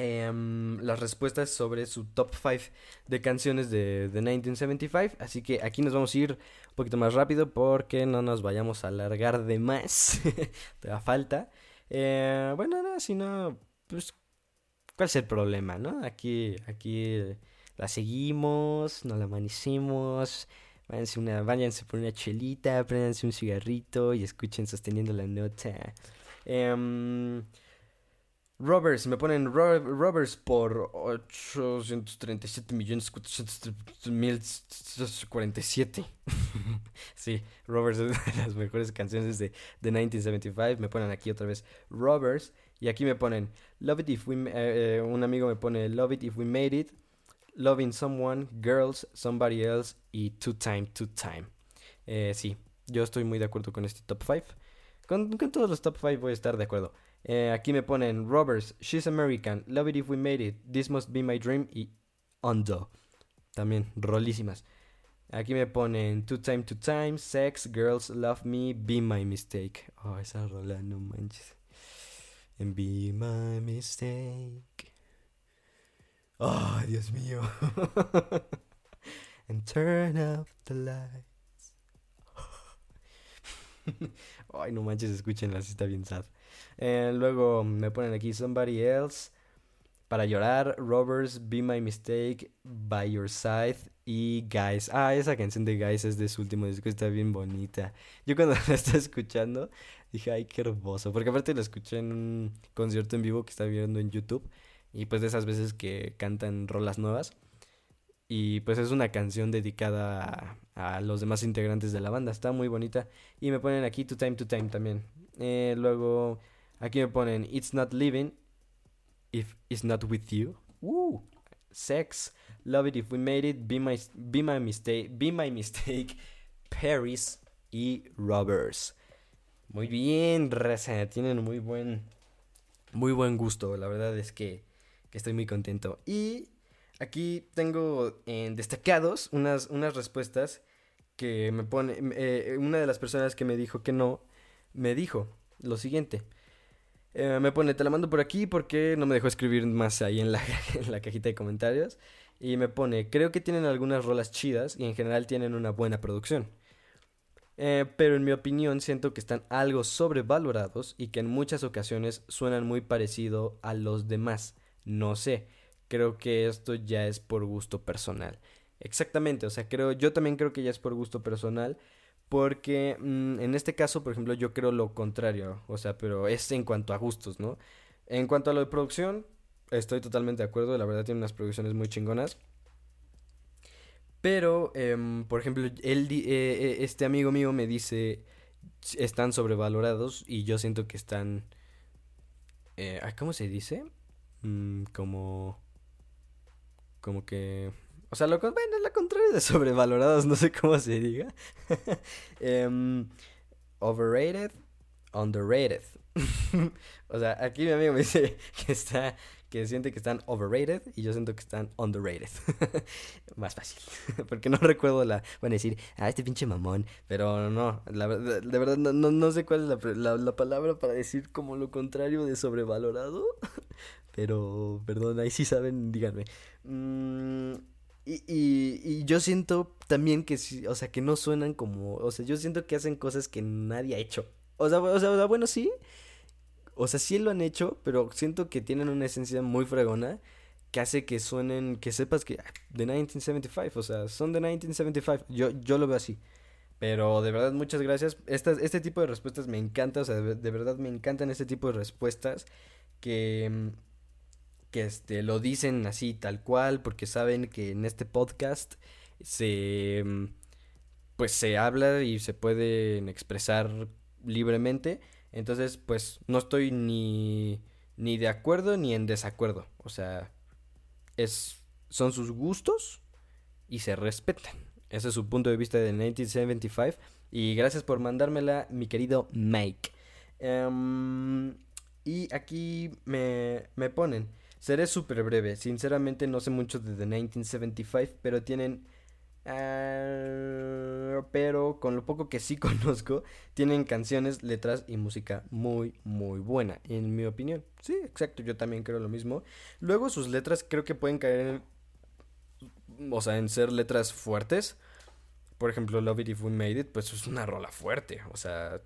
Em, las respuestas sobre su top 5 de canciones de, de, 1975. Así que aquí nos vamos a ir un poquito más rápido porque no nos vayamos a alargar de más. Te da falta. Eh, bueno, no, si no, pues, ¿cuál es el problema, no? Aquí, aquí la seguimos, nos la amanecimos. Váyanse, una, váyanse por una chelita, préndanse un cigarrito y escuchen sosteniendo la nota. Eh, Roberts, me ponen Roberts por 837 millones 447. sí, Roberts es de las mejores canciones de, de 1975. Me ponen aquí otra vez Roberts. Y aquí me ponen Love It If We... Eh, eh, un amigo me pone Love It If We Made It. Loving Someone, Girls, Somebody Else y Two Time, Two Time. Eh, sí, yo estoy muy de acuerdo con este top 5. Con, con todos los top 5 voy a estar de acuerdo. Eh, aquí me ponen Roberts, She's American, Love It If We Made It, This Must Be My Dream y Undo. También rolísimas. Aquí me ponen Two Time, Two Time, Sex, Girls, Love Me, Be My Mistake. Oh, esa rola, no manches. And be my mistake. Oh, Dios mío. And turn off the lights. Ay, no manches, escúchenla, está bien sad. Eh, luego me ponen aquí Somebody Else. Para llorar, Robbers, Be My Mistake, By Your Side y Guys. Ah, esa canción de Guys es de su último disco, está bien bonita. Yo cuando la estaba escuchando dije, ay, qué hermoso. Porque aparte la escuché en un concierto en vivo que estaba viendo en YouTube. Y pues de esas veces que cantan rolas nuevas. Y pues es una canción dedicada a, los demás integrantes de la banda. Está muy bonita. Y me ponen aquí To Time To Time también. Eh, luego Aquí me ponen It's not living if it's not with you. Uh, sex, love it if we made it, be my, be my mistake, be my mistake, Paris y Robbers. Muy bien, raza, tienen muy buen, muy buen gusto. La verdad es que, que estoy muy contento. Y aquí tengo en destacados unas, unas respuestas que me pone. Eh, una de las personas que me dijo que no, me dijo lo siguiente. Eh, me pone, te la mando por aquí porque no me dejó escribir más ahí en la, en la cajita de comentarios. Y me pone, creo que tienen algunas rolas chidas y en general tienen una buena producción. Eh, pero en mi opinión siento que están algo sobrevalorados y que en muchas ocasiones suenan muy parecido a los demás. No sé, creo que esto ya es por gusto personal. Exactamente, o sea, creo, yo también creo que ya es por gusto personal porque mm, en este caso, por ejemplo, yo creo lo contrario. O sea, pero es en cuanto a gustos, ¿no? En cuanto a lo de producción, estoy totalmente de acuerdo. La verdad tiene unas producciones muy chingonas. Pero, em, por ejemplo, él, eh, eh, este amigo mío me dice, están sobrevalorados y yo siento que están Eh, ¿Cómo se dice? Mm, como... Como que... O sea, lo, bueno, lo contrario de sobrevalorados, no sé cómo se diga. Em, overrated, underrated. o sea, aquí mi amigo me dice que está que siente que están overrated y yo siento que están underrated. Más fácil. Porque no recuerdo la... Van decir, ah, este pinche mamón. Pero no, la, de, verdad no, no, sé cuál es la, la, palabra para decir como lo contrario de sobrevalorado. Pero, perdón, ahí sí saben, díganme. Mm, y, y, y, yo siento también que, o sea, que no suenan como... O sea, yo siento que hacen cosas que nadie ha hecho. O sea, o sea bueno, sí o sea, sí lo han hecho, pero siento que tienen una esencia muy fregona que hace que suenen, que sepas que ah, de 1975, o sea, son de 1975. Yo, yo lo veo así. Pero de verdad, muchas gracias. Estas, este tipo de respuestas me encanta, o sea, de, verdad me encantan este tipo de respuestas que, que este, lo dicen así, tal cual, porque saben que en este podcast se, pues se habla y se pueden expresar libremente entonces, pues no estoy ni, ni de acuerdo ni en desacuerdo. O sea, es, son sus gustos y se respetan. Ese es su punto de vista de 1975. Y gracias por mandármela, mi querido Mike. Em, y aquí me, me ponen. Seré súper breve. Sinceramente no sé mucho de The 1975, pero tienen Ah, pero con lo poco que sí conozco, tienen canciones, letras y música muy, muy buena, en mi opinión. Sí, exacto, yo también creo lo mismo. Luego sus letras creo que pueden caer en, o sea, en ser letras fuertes. Por ejemplo, Love It If We Made It, pues es una rola fuerte, o sea,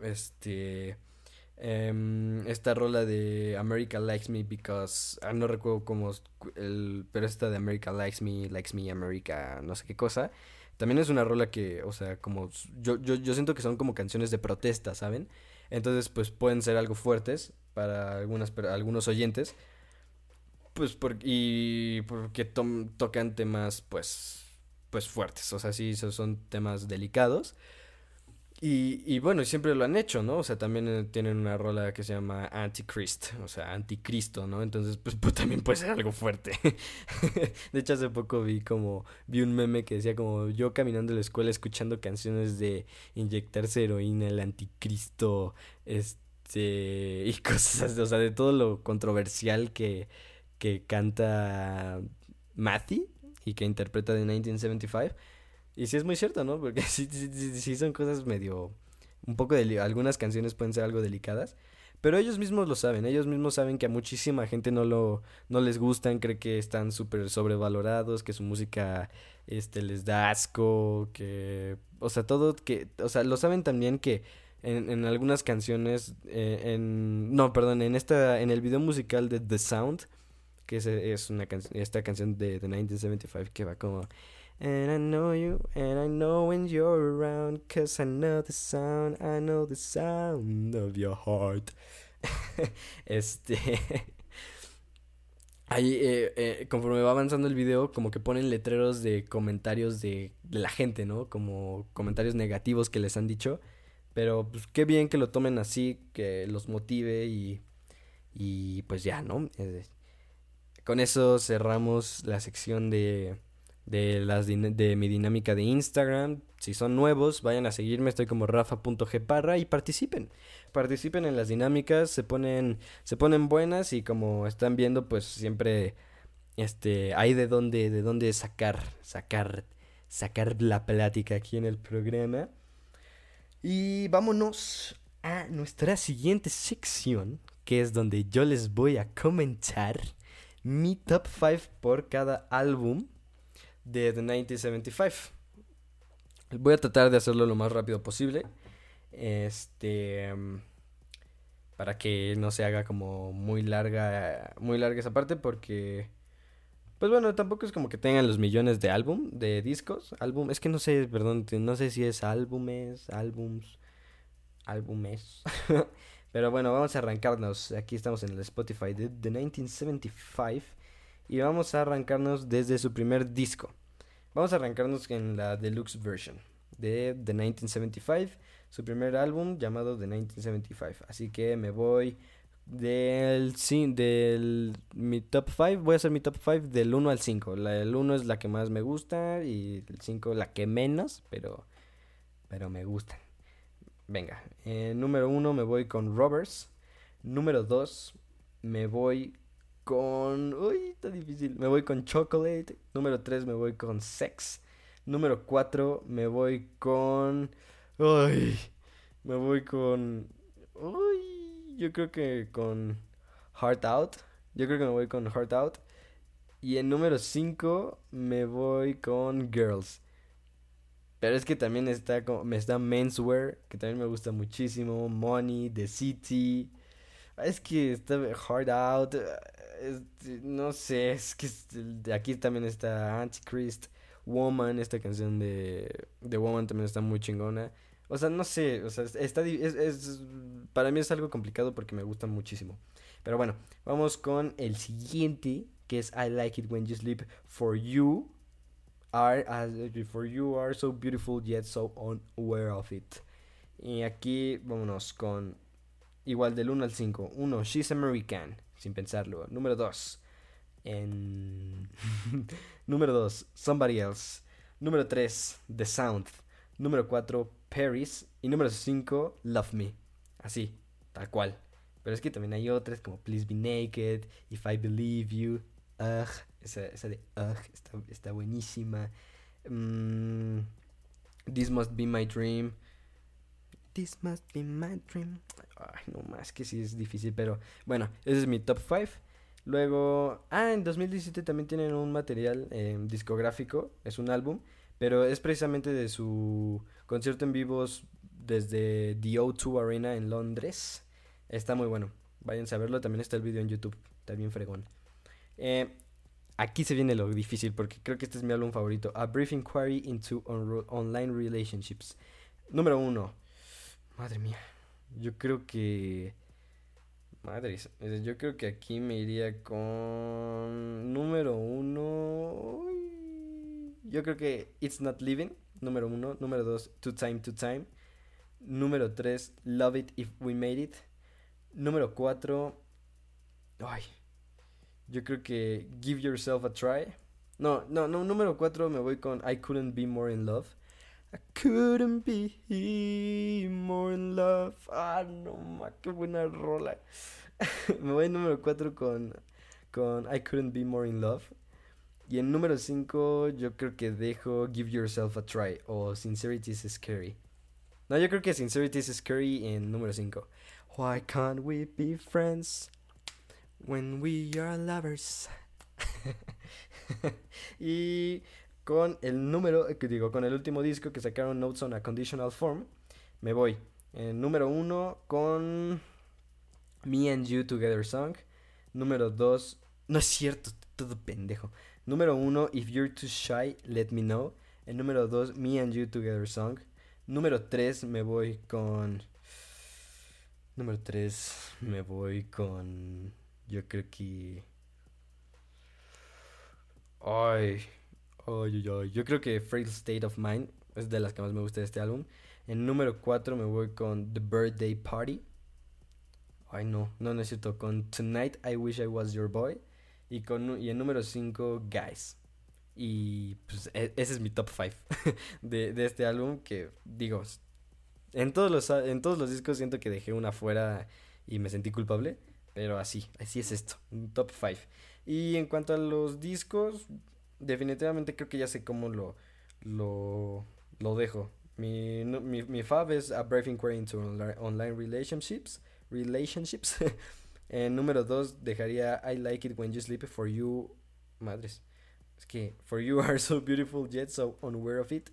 este... Em, esta rola de America Likes Me because ah, no recuerdo cómo el pero esta de America Likes Me Likes Me America no sé qué cosa. También es una rola que o sea como yo, yo, yo siento que son como canciones de protesta saben entonces pues pueden ser algo fuertes para algunas algunos oyentes pues por, y porque tocan temas pues pues fuertes. O sea sí son temas delicados y, y bueno, siempre lo han hecho, ¿no? O sea, también eh, tienen una rola que se llama Antichrist, o sea, anticristo, ¿no? Entonces, pues, también puede ser algo fuerte. de hecho, hace poco vi como, vi un meme que decía como yo caminando a la escuela escuchando canciones de inyectarse heroína, el anticristo, este, y cosas, o sea, de todo lo controversial que, que canta Matty y que interpreta de 1975. Y sí es muy cierto, ¿no? Porque sí, sí, sí, son cosas medio... Un poco de... Algunas canciones pueden ser algo delicadas. Pero ellos mismos lo saben, ellos mismos saben que a muchísima gente no lo no les gustan, cree que están súper sobrevalorados, que su música este les da asco, que o sea, todo que o sea, lo saben también que en, en algunas canciones eh, en no, perdón, en esta en el video musical de The Sound, que es, es una esta canción de, de 1975 que va como And I know you, and I know when you're around, cause I know the sound, I know the sound of your heart. este. Ahí, eh, eh, conforme va avanzando el video, como que ponen letreros de comentarios de, de, la gente, ¿no? Como comentarios negativos que les han dicho. Pero, pues, qué bien que lo tomen así, que los motive y. Y pues ya, ¿no? Eh, con eso cerramos la sección de de, las de mi dinámica de Instagram. Si son nuevos, vayan a seguirme, estoy como rafa.gparra y participen. Participen en las dinámicas, se ponen, se ponen buenas y como están viendo, pues siempre este, hay de dónde, de dónde sacar, sacar, sacar la plática aquí en el programa. Y vámonos a nuestra siguiente sección, que es donde yo les voy a comentar mi top 5 por cada álbum de The 1975. Voy a tratar de hacerlo lo más rápido posible. Este. Para que no se haga como muy larga. Muy larga esa parte. Porque. Pues bueno, tampoco es como que tengan los millones de álbum, de discos, álbum, es que no sé, perdón, no sé si es álbumes, álbums, álbumes. Pero bueno, vamos a arrancarnos. Aquí estamos en el Spotify de The 1975 y vamos a arrancarnos desde su primer disco. Vamos a arrancarnos en la deluxe version de The 1975, su primer álbum llamado The 1975. Así que me voy Del, sí, del mi top 5, voy a hacer mi top 5 del 1 al 5. La del 1 es la que más me gusta y el 5 la que menos, pero, pero me gustan. Venga, eh, número 1 me voy con Robbers. Número 2 me voy con... Uy, está difícil. Me voy con Chocolate. Número 3 me voy con Sex. Número 4 me voy con... Uy, me voy con... Uy, yo creo que con Heart Out. Yo creo que me voy con Heart Out. Y en número 5 me voy con Girls. Pero es que también está, me está Menswear, que también me gusta muchísimo. Money, The City. Es que está Hard Out. Este, no sé, es que aquí también está Antichrist. Woman, esta canción de, de Woman también está muy chingona. O sea, no sé, o sea, está, es, es, para mí es algo complicado porque me gusta muchísimo. Pero bueno, vamos con el siguiente, que es I Like It When You Sleep For You. Are, for you are so beautiful yet so unaware of it. Y aquí vámonos con igual del 1 al 5. 1. She's American, sin pensarlo. Número 2. En... Número 2. Somebody Else. Número 3. The Sound. Número 4. Paris. Y número 5. Love Me. Así, tal cual. Pero es que también hay otras como Please Be Naked, If I Believe You, Ugh, esa, esa de Ugh está, está buenísima. Mm, This Must Be My Dream. This Must Be My Dream. No más que sí es difícil, pero bueno, ese es mi top 5. Luego, ah, en 2017 también tienen un material eh, discográfico, es un álbum, pero es precisamente de su concierto en vivos desde The O2 Arena en Londres. Está muy bueno, váyanse a verlo, también está el video en YouTube, está bien fregón. Eh, aquí se viene lo difícil porque creo que este es mi álbum favorito. A Brief Inquiry into Online Relationships. Número uno. Madre mía. Yo creo que... Madre, yo creo que aquí me iría con... Número uno. Yo creo que It's Not Living. Número uno. Número dos, To Time to Time. Número tres, Love It If We Made It. Número cuatro. Ay, yo creo que Give Yourself a Try. No, no, no, número 4 me voy con I Couldn't Be More in Love. I couldn't be more in love. Ah, no, ma, qué buena rola. me voy en número 4 con, con I couldn't be more in love. Y en número 5 yo creo que dejo Give Yourself a Try o Sincerity is Scary. No, yo creo que Sincerity is Scary en número 5. Why can't we be friends? When we are lovers. y con el número, que digo, con el último disco que sacaron Notes on a Conditional Form, me voy. En número uno con Me and You Together Song. Número dos, no es cierto, todo pendejo. Número uno, If You're Too Shy, Let Me Know. En número dos, Me and You Together Song. Número tres, me voy con... Número tres, me voy con... Yo creo que. Ay. Ay, ay, Yo creo que Frail State of Mind es de las que más me gusta de este álbum. En número 4 me voy con The Birthday Party. Ay, no, no necesito. Con Tonight I Wish I Was Your Boy. Y, con, y en número 5, Guys. Y pues e, ese es mi top 5 de, de, este álbum que digo, en todos, los, en todos los discos siento que dejé una fuera y me sentí culpable. Pero así, así es esto, un top 5. Y en cuanto a los discos, definitivamente creo que ya sé cómo lo, lo, lo dejo. Mi, mi, mi fab es A Brave Inquiry into Online Relationships. Relationships. en número 2 dejaría I Like It When You Sleep For You. Madres. Es que For You Are So Beautiful Yet So Unaware of It.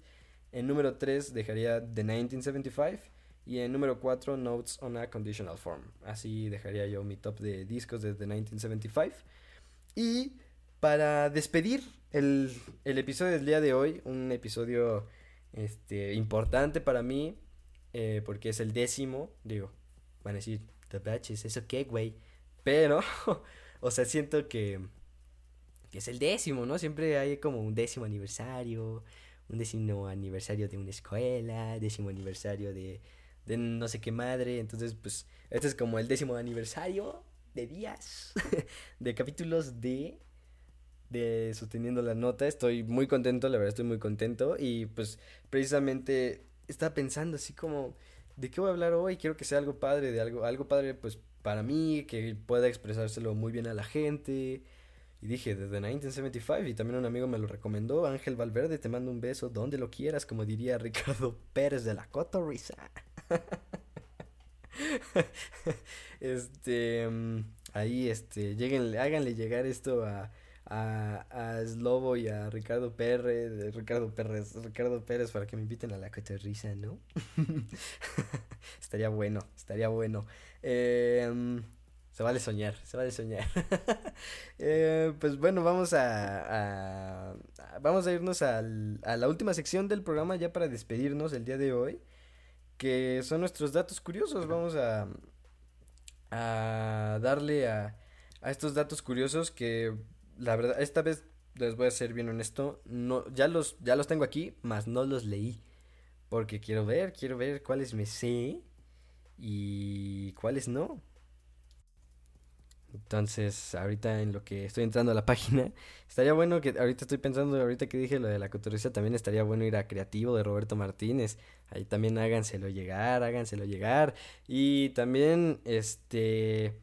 En número 3 dejaría The 1975. Y en número 4, Notes on a Conditional Form. Así dejaría yo mi top de discos desde 1975. Y para despedir el, episodio del día de hoy, un episodio este, importante para mí, eh, porque es el décimo, digo, van a decir, The Batches, ¿eso qué, güey? Pero, o sea, siento que, que es el décimo, ¿no? Siempre hay como un décimo aniversario, un décimo aniversario de una escuela, décimo aniversario de de no sé qué madre. Entonces, pues, este es como el décimo aniversario de días, de capítulos de de sosteniendo la nota. Estoy muy contento, la verdad estoy muy contento y pues precisamente estaba pensando así como de qué voy a hablar hoy, quiero que sea algo padre, de algo algo padre pues para mí, que pueda expresárselo muy bien a la gente. Y dije, desde 1975, y también un amigo me lo recomendó, Ángel Valverde, te mando un beso donde lo quieras, como diría Ricardo Pérez de la Cotorrisa. este, mm, ahí, este, lleguenle, háganle llegar esto a, a, a Slobo y a Ricardo Pérez, Ricardo Pérez, Ricardo Pérez para que me inviten a la cotorrisa, ¿no? estaría bueno, estaría bueno. Eh, se vale soñar, se vale soñar. eh, pues bueno, vamos a, a, vamos a irnos al, a la última sección del programa ya para despedirnos el día de hoy, que son nuestros datos curiosos. Vamos a, a darle a, a estos datos curiosos que la verdad, esta vez les voy a ser bien honesto, no, ya los, ya los tengo aquí, más no los leí. Porque quiero ver, quiero ver cuáles me sé y cuáles no. Entonces, ahorita en lo que estoy entrando a la página, estaría bueno que, ahorita estoy pensando, ahorita que dije lo de la cotorriza, también estaría bueno ir a Creativo de Roberto Martínez. Ahí también háganselo llegar, háganselo llegar. Y también, este,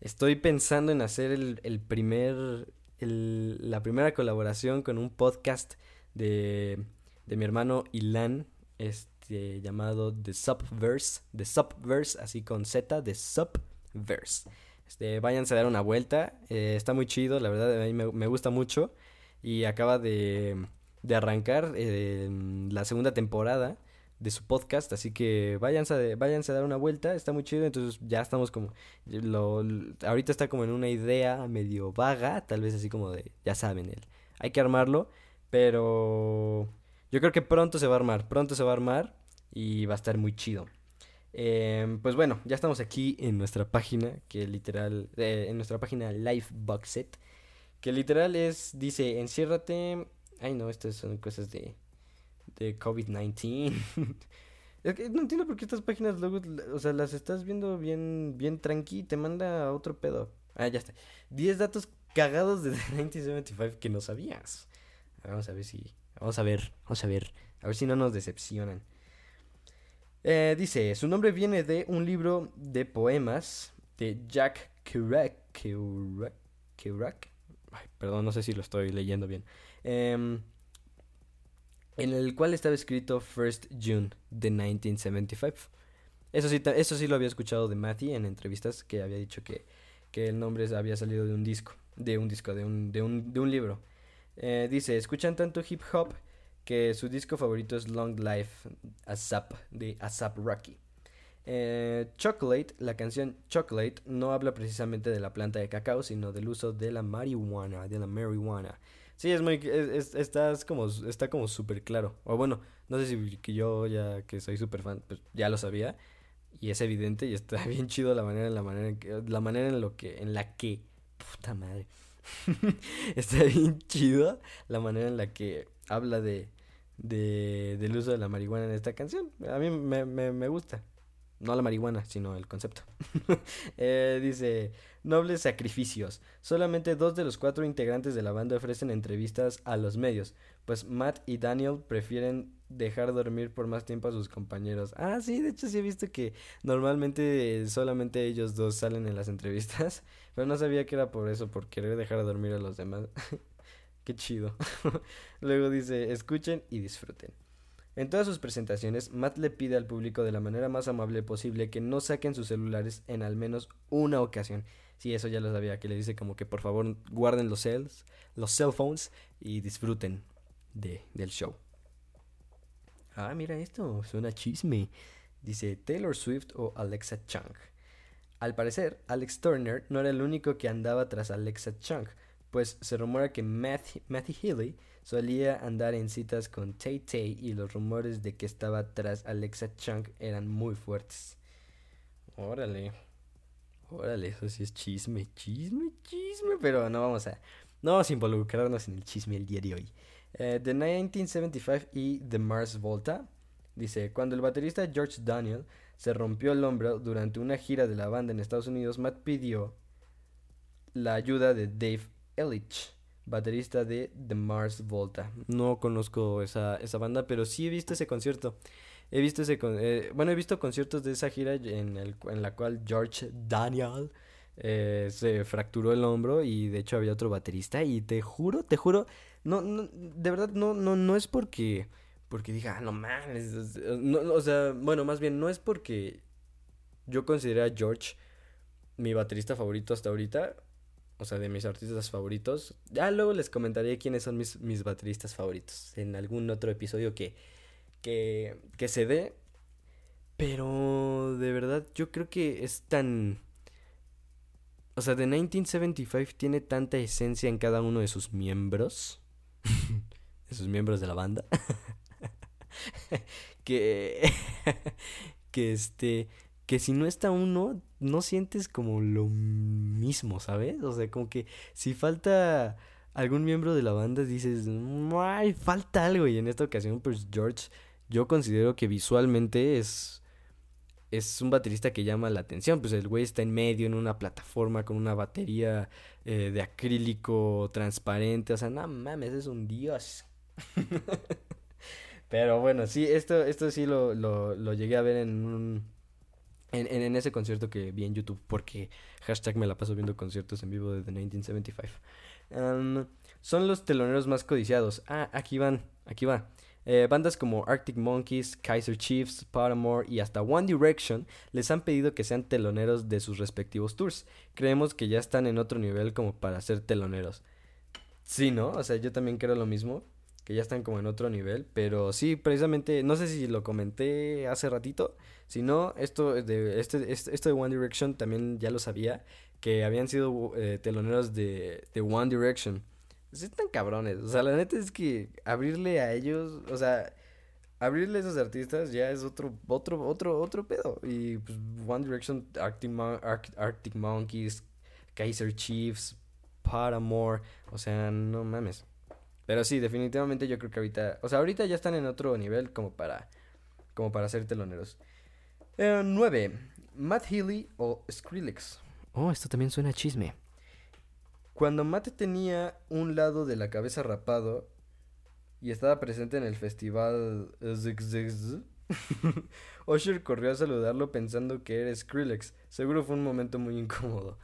estoy pensando en hacer el, el primer la primera colaboración con un podcast de, de mi hermano Ilan, este, llamado The Subverse, The Subverse, así con Z, The Subverse. Este, váyanse a dar una vuelta, eh, está muy chido, la verdad, a mí me, gusta mucho y acaba de, de arrancar eh, la segunda temporada de su podcast, así que váyanse a, váyanse a dar una vuelta, está muy chido, entonces ya estamos como, lo, ahorita está como en una idea medio vaga, tal vez así como de, ya saben, el, hay que armarlo, pero yo creo que pronto se va a armar, pronto se va a armar y va a estar muy chido. Em, pues bueno, ya estamos aquí en nuestra página, que literal, eh, en nuestra página Live Set que literal es, dice, enciérrate, ay no, estas son cosas de de COVID-19. es que no entiendo por qué estas páginas luego, o sea, las estás viendo bien, bien tranqui y te manda otro pedo. Ah, ya está. 10 datos cagados de 1975 que no sabías. Vamos a ver si, vamos a ver, vamos a ver, a ver si no nos decepcionan. Eh, dice, su nombre viene de un libro de poemas de Jack Kerouac. Kerouac. Ay, perdón, no sé si lo estoy leyendo bien. Eh, en el cual estaba escrito First June de 1975. Eso sí, eso sí lo había escuchado de Matty en entrevistas que había dicho que, que el nombre había salido de un disco, de un disco, de un, de un, de un libro. Eh, dice, escuchan tanto hip hop que su disco favorito es Long Life ASAP de ASAP Rocky. Eh, Chocolate, la canción Chocolate no habla precisamente de la planta de cacao, sino del uso de la marihuana, de la marihuana. Sí, es muy. Es, estás como, está como súper claro. O bueno, no sé si que yo ya que soy súper fan, pues ya lo sabía. Y es evidente y está bien chido la manera en la manera que, la manera en lo que en la que puta madre. está bien chido la manera en la que habla de, de del uso de la marihuana en esta canción. A mí me, me, me gusta. No la marihuana, sino el concepto. eh, dice, nobles sacrificios. Solamente dos de los cuatro integrantes de la banda ofrecen entrevistas a los medios, pues Matt y Daniel prefieren dejar dormir por más tiempo a sus compañeros. Ah, sí, de hecho sí he visto que normalmente solamente ellos dos salen en las entrevistas, pero no sabía que era por eso, por querer dejar dormir a los demás. Qué chido. Luego dice, escuchen y disfruten. En todas sus presentaciones, Matt le pide al público de la manera más amable posible que no saquen sus celulares en al menos una ocasión. Sí, eso ya lo sabía, que le dice como que por favor guarden los cells, los cell phones y disfruten de, del show. Ah, mira esto, suena chisme. Dice Taylor Swift o Alexa Chung. Al parecer, Alex Turner no era el único que andaba tras Alexa Chung, pues se rumora que Matthew, Matthew Healy solía andar en citas con Tay Tay y los rumores de que estaba tras Alexa Chung eran muy fuertes. Órale. Órale, eso sí es chisme, chisme, chisme, pero no vamos a no vamos a involucrarnos en el chisme el día de hoy. Eh, the 1975 y The Mars Volta dice, cuando el baterista George Daniel se rompió el hombro durante una gira de la banda en Estados Unidos, Matt pidió la ayuda de Dave Ellich, baterista de The Mars Volta. No conozco esa, esa banda, pero sí he visto ese concierto. He visto ese eh, bueno, he visto conciertos de esa gira en, el, en la cual George Daniel eh, se fracturó el hombro y de hecho había otro baterista y te juro, te juro, no, de verdad no, no, no es porque, porque diga, ah, no mames, o sea, bueno, más bien no es porque yo considero a George mi baterista favorito hasta ahorita, o sea, de mis artistas favoritos. Ya luego les comentaré quiénes son mis, mis bateristas favoritos en algún otro episodio que, que, que se dé. Pero de verdad yo creo que es tan... O sea, The 1975 tiene tanta esencia en cada uno de sus miembros. de sus miembros de la banda. que... que este que si no está uno, no sientes como lo mismo, ¿sabes? O sea, como que si falta algún miembro de la banda, dices, ay, falta algo. Y en esta ocasión, pues George, yo considero que visualmente es, es un baterista que llama la atención. Pues el güey está en medio, en una plataforma, con una batería eh, de acrílico transparente. O sea, no mames, es un dios. Pero bueno, sí, esto, esto sí lo, lo, lo llegué a ver en un en, en, ese concierto que vi en YouTube, porque hashtag me la paso viendo conciertos en vivo de The 1975. son los teloneros más codiciados. Ah, aquí van, aquí va. Eh, bandas como Arctic Monkeys, Kaiser Chiefs, Paramore y hasta One Direction les han pedido que sean teloneros de sus respectivos tours. Creemos que ya están en otro nivel como para ser teloneros. Sí, ¿no? O sea, yo también creo lo mismo, que ya están como en otro nivel, pero sí, precisamente, no sé si lo comenté hace ratito, si no, esto de, este, este, esto de One Direction también ya lo sabía, que habían sido eh, teloneros de, de One Direction. Pues están cabrones, o sea, la neta es que abrirle a ellos, o sea, abrirle a esos artistas ya es otro, otro, otro, otro pedo. Y pues One Direction, Arctic, Arctic Monkeys, Kaiser Chiefs, Paramore, o sea, no mames. Pero sí, definitivamente yo creo que ahorita, o sea, ahorita ya están en otro nivel como para, como para ser teloneros. 9. Eh, Matt Healy o Skrillex. Oh, esto también suena chisme. Cuando Matt tenía un lado de la cabeza rapado y estaba presente en el festival Usher corrió a saludarlo pensando que era Skrillex. Seguro fue un momento muy incómodo.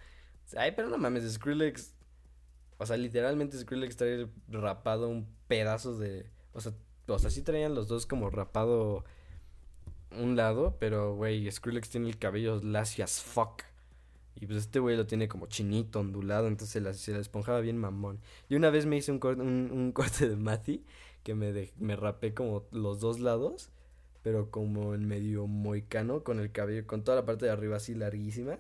Ay, pero no mames, Skrillex. O sea, literalmente Skrillex trae rapado un pedazo de. O sea, o sea, sí traían los dos como rapado un lado, pero, güey, Skrillex tiene el cabello lacio as fuck. Y pues este güey lo tiene como chinito, ondulado, entonces se la, se esponjaba bien mamón. Y una vez me hice un, un, corte de Matty que me, me rapé como los dos lados, pero como en medio moicano, con el cabello, con toda la parte de arriba así larguísima.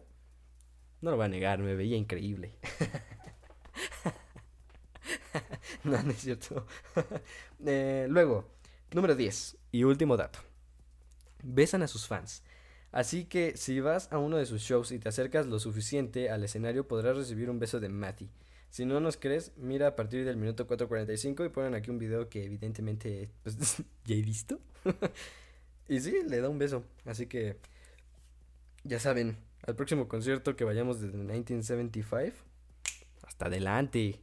No lo voy a negar, me veía increíble. no, no es cierto. eh, luego, número 10 y último dato besan a sus fans. Así que si vas a uno de sus shows y te acercas lo suficiente al escenario podrás recibir un beso de Matty. Si no nos crees, mira a partir del minuto 4.45 y ponen aquí un video que evidentemente pues, ya he visto. y sí, le da un beso. Así que ya saben, al próximo concierto que vayamos desde 1975, hasta adelante.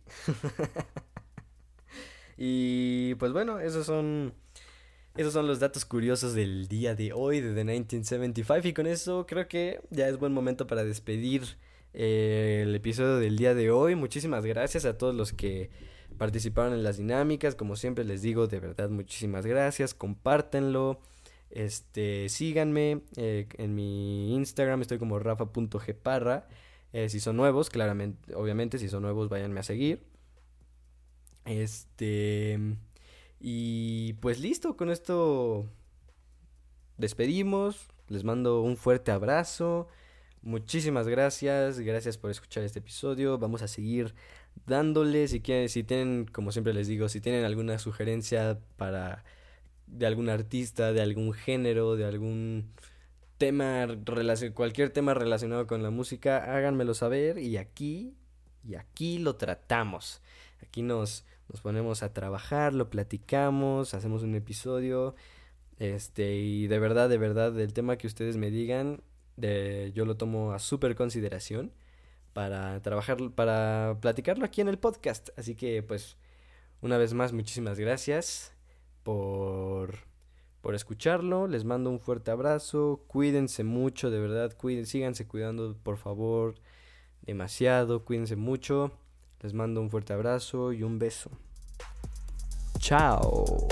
y pues bueno, esos son esos son los datos curiosos del día de hoy de The 1975 y con eso creo que ya es buen momento para despedir eh, el episodio del día de hoy. Muchísimas gracias a todos los que participaron en las dinámicas. Como siempre les digo, de verdad muchísimas gracias. Compártenlo. Este, síganme eh, en mi Instagram, estoy como rafa.gparra. Eh, si son nuevos, claramente, obviamente, si son nuevos, váyanme a seguir. Este. Y pues listo, con esto despedimos. Les mando un fuerte abrazo. Muchísimas gracias. Gracias por escuchar este episodio. Vamos a seguir dándole. Si quieren, si tienen, como siempre les digo, si tienen alguna sugerencia para de algún artista, de algún género, de algún tema cualquier tema relacionado con la música, háganmelo saber y aquí y aquí lo tratamos. Aquí nos nos ponemos a trabajar, lo platicamos, hacemos un episodio. Este, y de verdad, de verdad, del tema que ustedes me digan, yo lo tomo a súper consideración para trabajar, para platicarlo aquí en el podcast. Así que pues una vez más muchísimas gracias por, por escucharlo. Les mando un fuerte abrazo. Cuídense mucho, de verdad. Cuiden, síganse cuidando, por favor. Demasiado. Cuídense mucho. Les mando un fuerte abrazo y un beso. Chao.